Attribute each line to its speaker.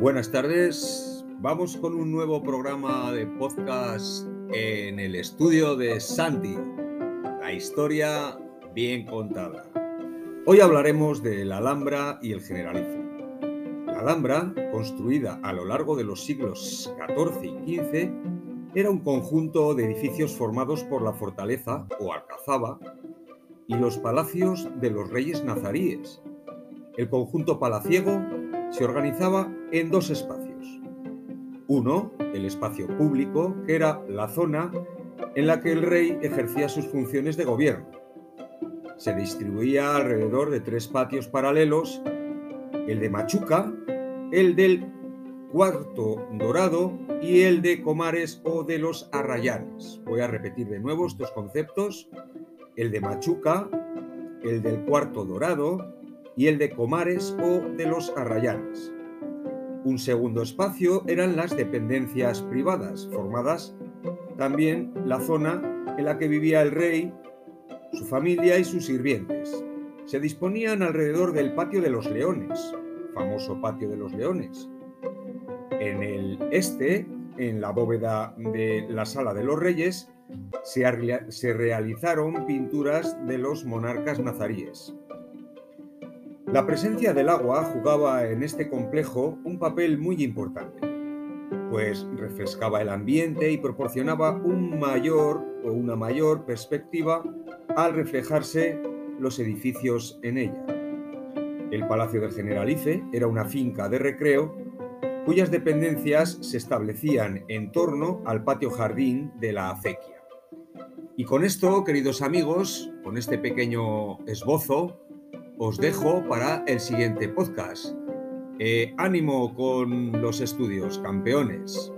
Speaker 1: Buenas tardes, vamos con un nuevo programa de podcast en el estudio de Santi, la historia bien contada. Hoy hablaremos de la Alhambra y el Generalife. La Alhambra, construida a lo largo de los siglos XIV y XV, era un conjunto de edificios formados por la fortaleza o alcazaba y los palacios de los reyes nazaríes. El conjunto palaciego se organizaba en dos espacios. Uno, el espacio público, que era la zona en la que el rey ejercía sus funciones de gobierno. Se distribuía alrededor de tres patios paralelos, el de Machuca, el del Cuarto Dorado y el de Comares o de los Arrayanes. Voy a repetir de nuevo estos conceptos. El de Machuca, el del Cuarto Dorado y el de Comares o de los Arrayanes. Un segundo espacio eran las dependencias privadas, formadas también la zona en la que vivía el rey, su familia y sus sirvientes. Se disponían alrededor del patio de los leones, famoso patio de los leones. En el este, en la bóveda de la sala de los reyes, se, realizaron pinturas de los monarcas nazaríes. La presencia del agua jugaba en este complejo un papel muy importante, pues refrescaba el ambiente y proporcionaba un mayor o una mayor perspectiva al reflejarse los edificios en ella. El Palacio del Generalife era una finca de recreo cuyas dependencias se establecían en torno al patio jardín de la acequia. Y con esto, queridos amigos, con este pequeño esbozo, os dejo para el siguiente podcast. Eh, ánimo con los estudios, campeones.